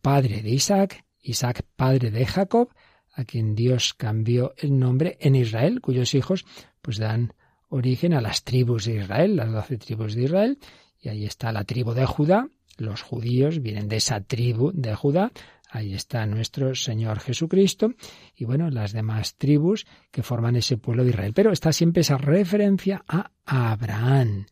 padre de Isaac, Isaac, padre de Jacob, a quien Dios cambió el nombre en Israel, cuyos hijos pues dan origen a las tribus de Israel, las doce tribus de Israel, y ahí está la tribu de Judá, los judíos vienen de esa tribu de Judá, ahí está nuestro Señor Jesucristo, y bueno, las demás tribus que forman ese pueblo de Israel. Pero está siempre esa referencia a Abraham,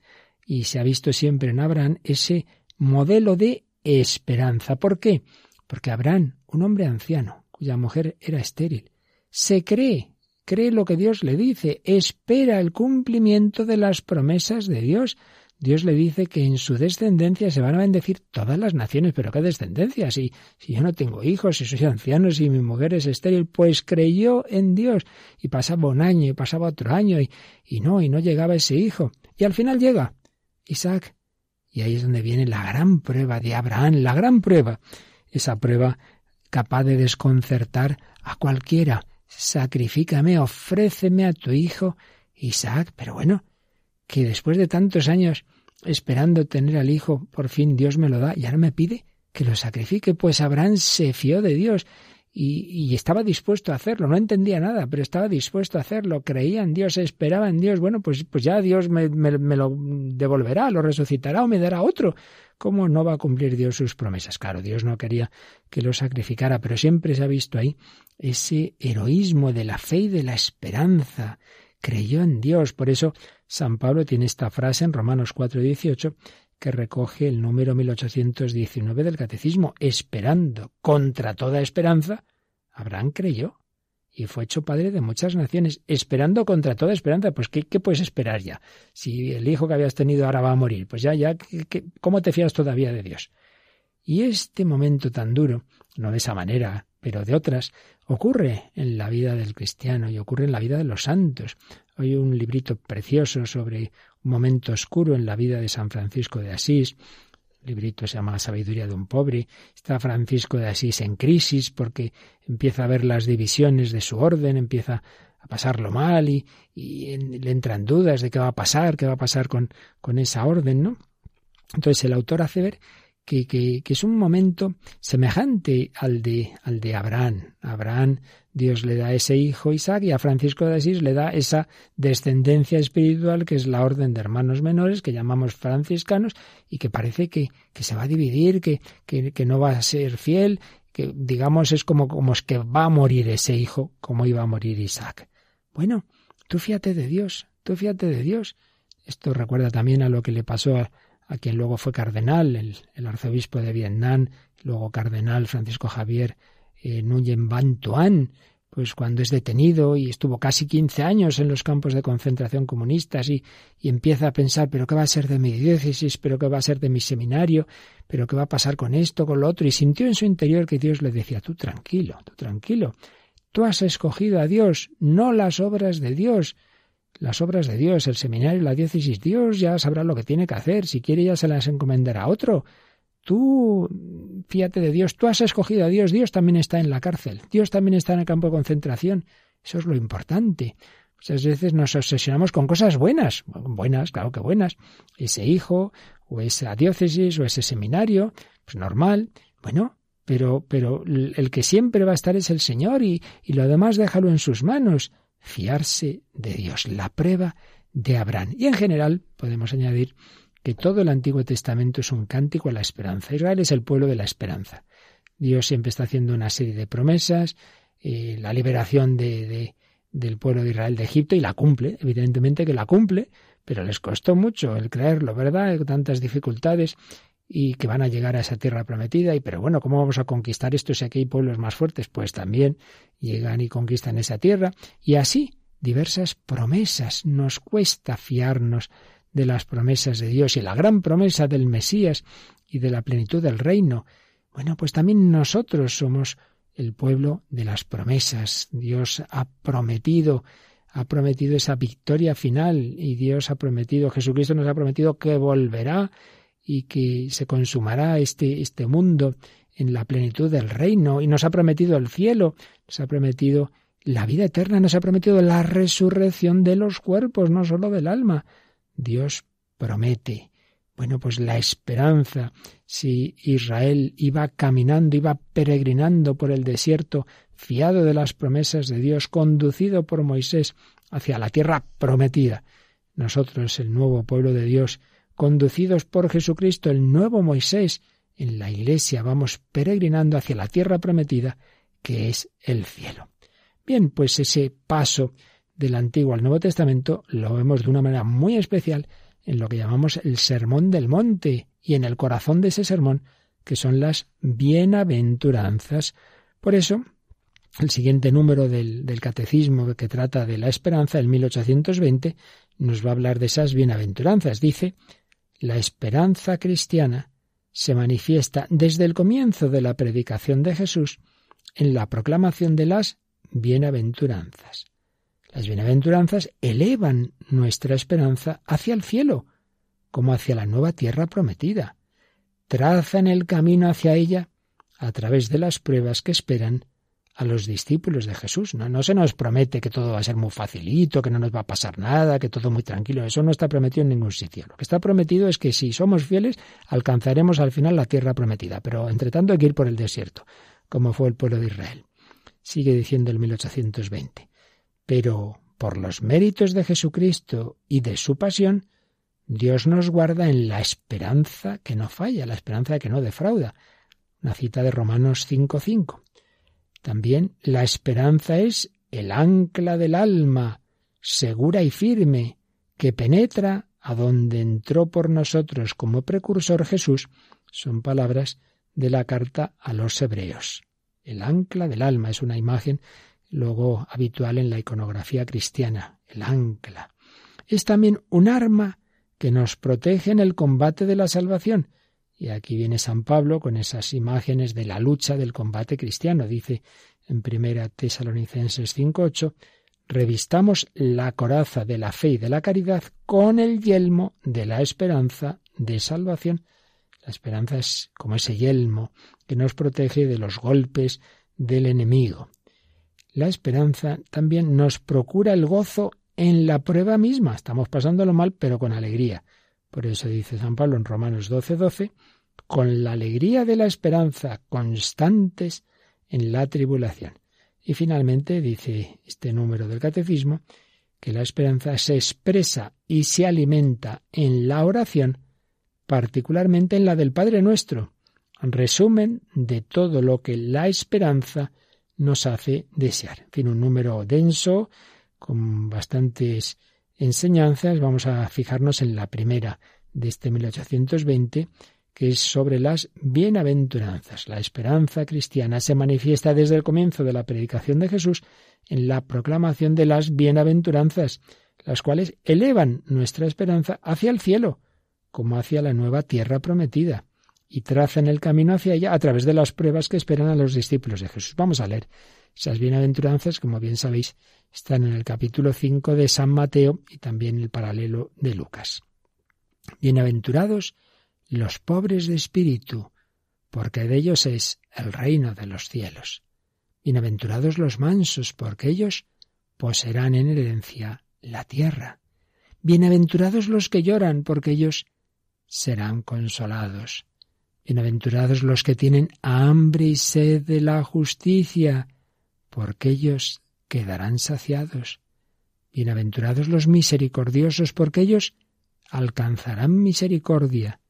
y se ha visto siempre en Abraham ese modelo de esperanza. ¿Por qué? Porque Abraham, un hombre anciano, cuya mujer era estéril, se cree, cree lo que Dios le dice, espera el cumplimiento de las promesas de Dios. Dios le dice que en su descendencia se van a bendecir todas las naciones, pero ¿qué descendencia? Si, si yo no tengo hijos, si soy anciano, si mi mujer es estéril, pues creyó en Dios y pasaba un año y pasaba otro año y, y no, y no llegaba ese hijo. Y al final llega Isaac y ahí es donde viene la gran prueba de Abraham, la gran prueba, esa prueba capaz de desconcertar a cualquiera. Sacrifícame, ofréceme a tu hijo Isaac. Pero bueno, que después de tantos años esperando tener al hijo, por fin Dios me lo da y ahora me pide que lo sacrifique. Pues Abraham se fió de Dios y, estaba dispuesto a hacerlo. No entendía nada, pero estaba dispuesto a hacerlo. Creía en Dios, esperaba en Dios. Bueno, pues, pues ya Dios me, me, lo devolverá, lo resucitará o me dará otro. ¿Cómo no va a cumplir Dios sus promesas? Claro, Dios no quería que lo sacrificara, pero siempre se ha visto ahí ese heroísmo de la fe y de la esperanza. Creyó en Dios. Por eso San Pablo tiene esta frase en Romanos 4:18 que recoge el número 1819 del Catecismo, esperando contra toda esperanza, Abraham creyó y fue hecho padre de muchas naciones, esperando contra toda esperanza. Pues, ¿qué, ¿qué, puedes esperar ya? Si el hijo que habías tenido ahora va a morir, pues ya, ya, ¿cómo te fías todavía de Dios? Y este momento tan duro, no de esa manera, pero de otras, ocurre en la vida del cristiano y ocurre en la vida de los santos. Hay un librito precioso sobre un momento oscuro en la vida de San Francisco de Asís. El librito se llama Sabiduría de un pobre. Está Francisco de Asís en crisis porque empieza a ver las divisiones de su orden, empieza a pasarlo mal y, le entran dudas de qué va a pasar, qué va a pasar con, con esa orden, ¿no? Entonces el autor hace ver que, es un momento semejante al de, al de Abraham. Abraham Dios le da ese hijo Isaac y a Francisco de Asís le da esa descendencia espiritual que es la orden de hermanos menores que llamamos franciscanos y que parece que, que se va a dividir, que, que, que, no va a ser fiel, que digamos es como, como es que va a morir ese hijo como iba a morir Isaac. Bueno, tú fíjate de Dios, tú fíjate de Dios. Esto recuerda también a lo que le pasó a, a quien luego fue cardenal, el, el arzobispo de Vietnam, luego cardenal Francisco Javier eh, Nguyen pues cuando es detenido y estuvo casi 15 años en los campos de concentración comunistas y, y, empieza a pensar, pero qué va a ser de mi diócesis, pero qué va a ser de mi seminario, pero qué va a pasar con esto, con lo otro, y sintió en su interior que Dios le decía, tú tranquilo, tú tranquilo, tú has escogido a Dios, no las obras de Dios, las obras de Dios, el seminario, la diócesis, Dios ya sabrá lo que tiene que hacer, si quiere ya se las encomendará a otro, Tú, fíjate de Dios, tú has escogido a Dios, Dios también está en la cárcel, Dios también está en el campo de concentración. Eso es lo importante. Muchas veces nos obsesionamos con cosas buenas, buenas, claro que buenas. Ese hijo, o esa diócesis, o ese seminario, pues normal. Bueno, pero, pero el que siempre va a estar es el Señor y, y lo demás déjalo en sus manos. Fiarse de Dios, la prueba de Abraham. Y en general podemos añadir que todo el Antiguo Testamento es un cántico a la esperanza. Israel es el pueblo de la esperanza. Dios siempre está haciendo una serie de promesas, eh, la liberación de, del pueblo de Israel de Egipto y la cumple, evidentemente que la cumple, pero les costó mucho el creerlo, ¿verdad? Tantas dificultades y que van a llegar a esa tierra prometida. Y pero bueno, ¿cómo vamos a conquistar esto si aquí hay pueblos más fuertes? Pues también llegan y conquistan esa tierra. Y así, diversas promesas. Nos cuesta fiarnos de las promesas de Dios y la gran promesa del Mesías y de la plenitud del reino. Bueno, pues también nosotros somos el pueblo de las promesas. Dios ha prometido, ha prometido esa victoria final y Dios ha prometido, Jesucristo nos ha prometido que volverá y que se consumará este, este mundo en la plenitud del reino y nos ha prometido el cielo, nos ha prometido la vida eterna, nos ha prometido la resurrección de los cuerpos, no solo del alma. Dios promete. Bueno, pues la esperanza, si Israel iba caminando, iba peregrinando por el desierto, fiado de las promesas de Dios, conducido por Moisés hacia la tierra prometida. Nosotros, el nuevo pueblo de Dios, conducidos por Jesucristo, el nuevo Moisés, en la Iglesia vamos peregrinando hacia la tierra prometida, que es el cielo. Bien, pues ese paso del Antiguo al Nuevo Testamento lo vemos de una manera muy especial en lo que llamamos el Sermón del Monte y en el corazón de ese sermón, que son las bienaventuranzas. Por eso, el siguiente número del, del, Catecismo que trata de la esperanza, el 1820, nos va a hablar de esas bienaventuranzas. Dice, la esperanza cristiana se manifiesta desde el comienzo de la predicación de Jesús en la proclamación de las bienaventuranzas. Las bienaventuranzas elevan nuestra esperanza hacia el cielo, como hacia la nueva tierra prometida. Trazan el camino hacia ella a través de las pruebas que esperan a los discípulos de Jesús. No, no se nos promete que todo va a ser muy facilito, que no nos va a pasar nada, que todo muy tranquilo. Eso no está prometido en ningún sitio. Lo que está prometido es que si somos fieles, alcanzaremos al final la tierra prometida. Pero entre tanto hay que ir por el desierto, como fue el pueblo de Israel. Sigue diciendo el 1820. Pero por los méritos de Jesucristo y de su pasión, Dios nos guarda en la esperanza que no falla, la esperanza que no defrauda. Una cita de Romanos 5.5. También la esperanza es el ancla del alma, segura y firme, que penetra a donde entró por nosotros como precursor Jesús, son palabras de la carta a los hebreos. El ancla del alma es una imagen luego habitual en la iconografía cristiana, el ancla. Es también un arma que nos protege en el combate de la salvación. Y aquí viene San Pablo con esas imágenes de la lucha del combate cristiano. Dice en primera Tesalonicenses 5.8, revistamos la coraza de la fe y de la caridad con el yelmo de la esperanza de salvación. La esperanza es como ese yelmo que nos protege de los golpes del enemigo. La esperanza también nos procura el gozo en la prueba misma. Estamos pasándolo mal, pero con alegría. Por eso dice San Pablo en Romanos 12, 12, con la alegría de la esperanza constantes en la tribulación. Y finalmente dice este número del catecismo que la esperanza se expresa y se alimenta en la oración, particularmente en la del Padre Nuestro, resumen de todo lo que la esperanza nos hace desear. En fin, un número denso, con bastantes enseñanzas. Vamos a fijarnos en la primera de este 1820, que es sobre las bienaventuranzas. La esperanza cristiana se manifiesta desde el comienzo de la predicación de Jesús en la proclamación de las bienaventuranzas, las cuales elevan nuestra esperanza hacia el cielo, como hacia la nueva tierra prometida, y trazan el camino hacia ella a través de las pruebas que esperan a los discípulos de Jesús. Vamos a leer esas bienaventuranzas, como bien sabéis, están en el capítulo 5 de San Mateo y también el paralelo de Lucas. Bienaventurados los pobres de espíritu, porque de ellos es el reino de los cielos. Bienaventurados los mansos, porque ellos poseerán en herencia la tierra. Bienaventurados los que lloran, porque ellos serán consolados. Bienaventurados los que tienen hambre y sed de la justicia, porque ellos quedarán saciados. Bienaventurados los misericordiosos, porque ellos alcanzarán misericordia.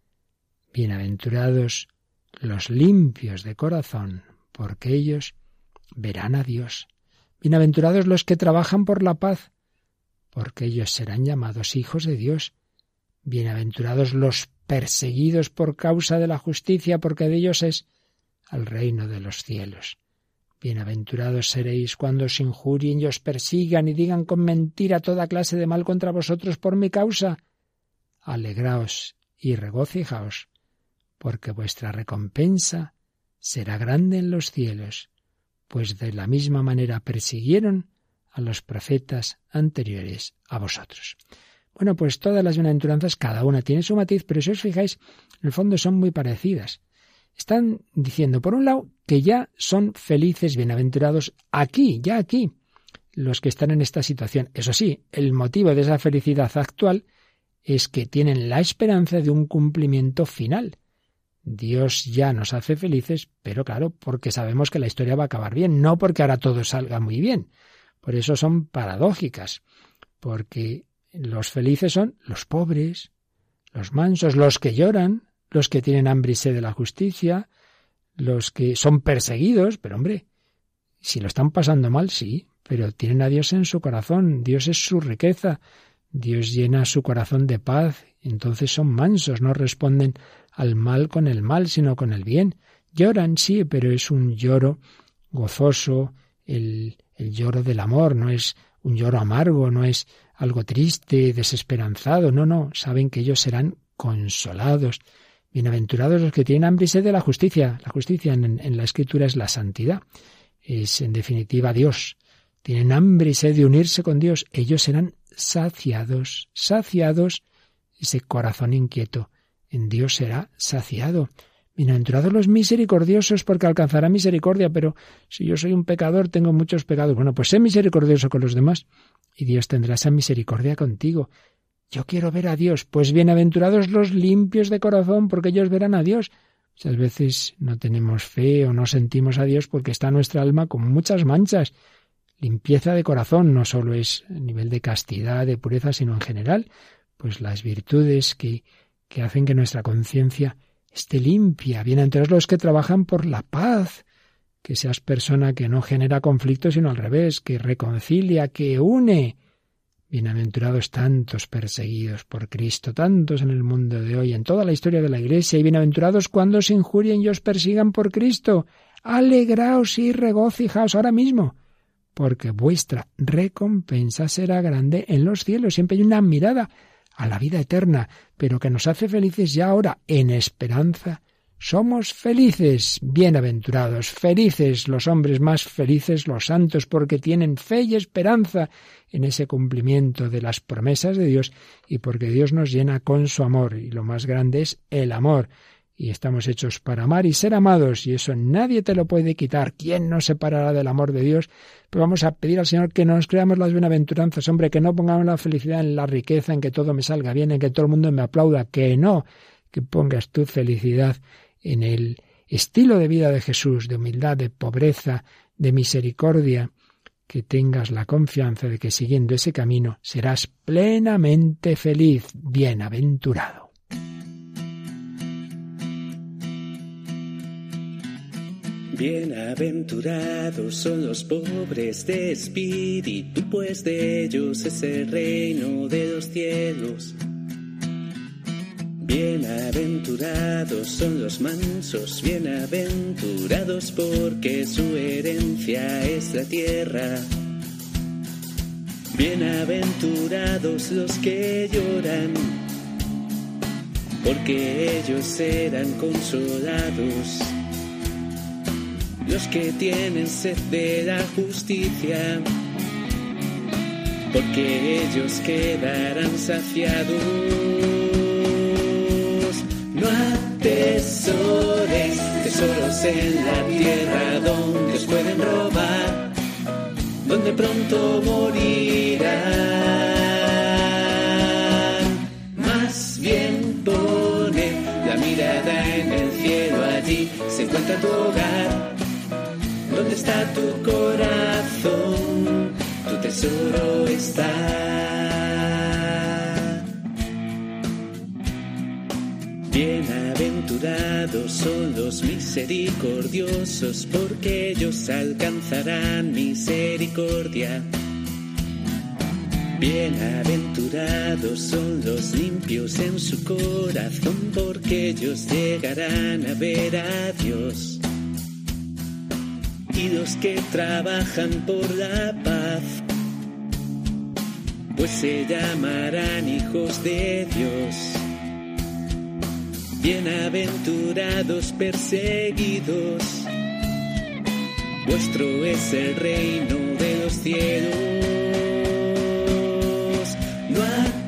Bienaventurados los limpios de corazón, porque ellos verán a Dios. Bienaventurados los que trabajan por la paz, porque ellos serán llamados hijos de Dios. Bienaventurados los perseguidos por causa de la justicia, porque de ellos es el reino de los cielos. Bienaventurados seréis cuando os injurien y os persigan y digan con mentira toda clase de mal contra vosotros por mi causa. Alegraos y regocijaos, porque vuestra recompensa será grande en los cielos, pues de la misma manera persiguieron a los profetas anteriores a vosotros. Bueno, pues todas las bienaventuranzas, cada una tiene su matiz, pero si os fijáis, en el fondo son muy parecidas. Están diciendo, por un lado, que ya son felices, bienaventurados aquí, ya aquí, los que están en esta situación. Eso sí, el motivo de esa felicidad actual es que tienen la esperanza de un cumplimiento final. Dios ya nos hace felices, pero claro, porque sabemos que la historia va a acabar bien, no porque ahora todo salga muy bien. Por eso son paradójicas, porque los felices son los pobres, los mansos, los que lloran, los que tienen hambre y sed de la justicia, los que son perseguidos, pero hombre, si lo están pasando mal, sí, pero tienen a Dios en su corazón, Dios es su riqueza, Dios llena su corazón de paz, entonces son mansos, no responden al mal con el mal, sino con el bien. Lloran, sí, pero es un lloro gozoso, el, el lloro del amor, no es un lloro amargo, no es algo triste, desesperanzado, no, no, saben que ellos serán consolados. Bienaventurados los que tienen hambre y sed de la justicia. La justicia en, la escritura es la santidad. Es en definitiva Dios. Tienen hambre y sed de unirse con Dios. Ellos serán saciados, saciados. Ese corazón inquieto en Dios será saciado. Bienaventurados los misericordiosos porque alcanzará misericordia, pero si yo soy un pecador, tengo muchos pecados. Bueno, pues sé misericordioso con los demás y Dios tendrá esa misericordia contigo. Yo quiero ver a Dios, pues bienaventurados los limpios de corazón porque ellos verán a Dios. Muchas veces no tenemos fe o no sentimos a Dios porque está nuestra alma con muchas manchas. Limpieza de corazón no solo es nivel de castidad, de pureza, sino en general, pues las virtudes que, que hacen que nuestra conciencia esté limpia. Bienaventurados los que trabajan por la paz, que seas persona que no genera conflictos, sino al revés, que reconcilia, que une. Bienaventurados tantos perseguidos por Cristo, tantos en el mundo de hoy, en toda la historia de la Iglesia, y bienaventurados cuando os injurien y os persigan por Cristo. Alegraos y regocijaos ahora mismo, porque vuestra recompensa será grande en los cielos. Siempre hay una mirada a la vida eterna, pero que nos hace felices ya ahora, en esperanza. Somos felices, bienaventurados, felices los hombres más felices, los santos, porque tienen fe y esperanza en ese cumplimiento de las promesas de Dios y porque Dios nos llena con su amor. Y lo más grande es el amor y estamos hechos para amar y ser amados, y eso nadie te lo puede quitar. ¿Quién nos separará del amor de Dios? Pero vamos a pedir al Señor que nos creamos las bienaventuranzas, hombre, que no pongamos la felicidad en la riqueza, en que todo me salga bien, en que todo el mundo me aplauda, que no, que pongas tu felicidad en el estilo de vida de Jesús, de humildad, de pobreza, de misericordia, que tengas la confianza de que siguiendo ese camino serás plenamente feliz, bienaventurado. Bienaventurados son los pobres de espíritu, pues de ellos es el reino de los cielos. Bienaventurados son los mansos, bienaventurados porque su herencia es la tierra. Bienaventurados los que lloran, porque ellos serán consolados. Los que tienen sed de la justicia, porque ellos quedarán saciados. No atesores tesoros en la tierra donde os pueden robar, donde pronto morirán. Más bien pone la mirada en el cielo, allí se encuentra tu hogar. ¿Dónde está tu corazón? Tu tesoro está. Bienaventurados son los misericordiosos, porque ellos alcanzarán misericordia. Bienaventurados son los limpios en su corazón, porque ellos llegarán a ver a Dios. Y los que trabajan por la paz, pues se llamarán hijos de Dios. Bienaventurados perseguidos, vuestro es el reino de los cielos. No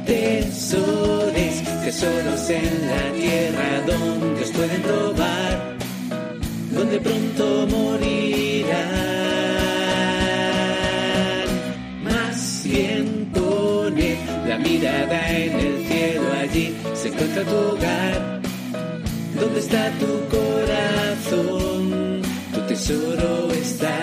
atesores tesoros en la tierra donde os pueden robar, donde pronto morirán. Más bien pone la mirada en el cielo, allí se encuentra tu hogar. ¿Dónde está tu corazón? Tu tesoro está.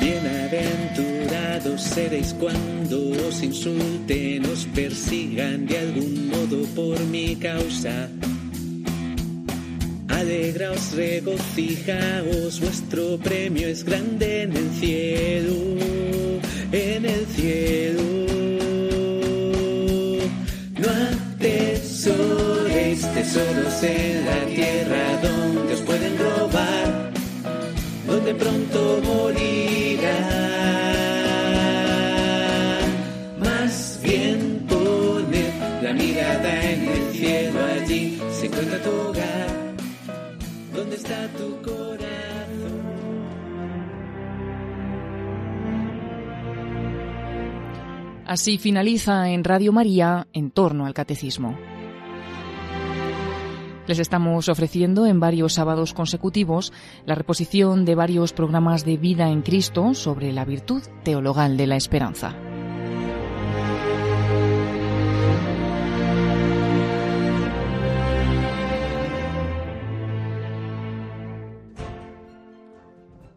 Bienaventurados seréis cuando os insulten, os persigan de algún modo por mi causa. Alegraos, regocijaos, vuestro premio es grande en el cielo, en el cielo. No atesoréis tesoros en la tierra donde os pueden robar, donde pronto morirán. Más bien poned la mirada en el cielo, allí se encuentra tu hogar. Así finaliza en Radio María en torno al catecismo. Les estamos ofreciendo en varios sábados consecutivos la reposición de varios programas de vida en Cristo sobre la virtud teologal de la esperanza.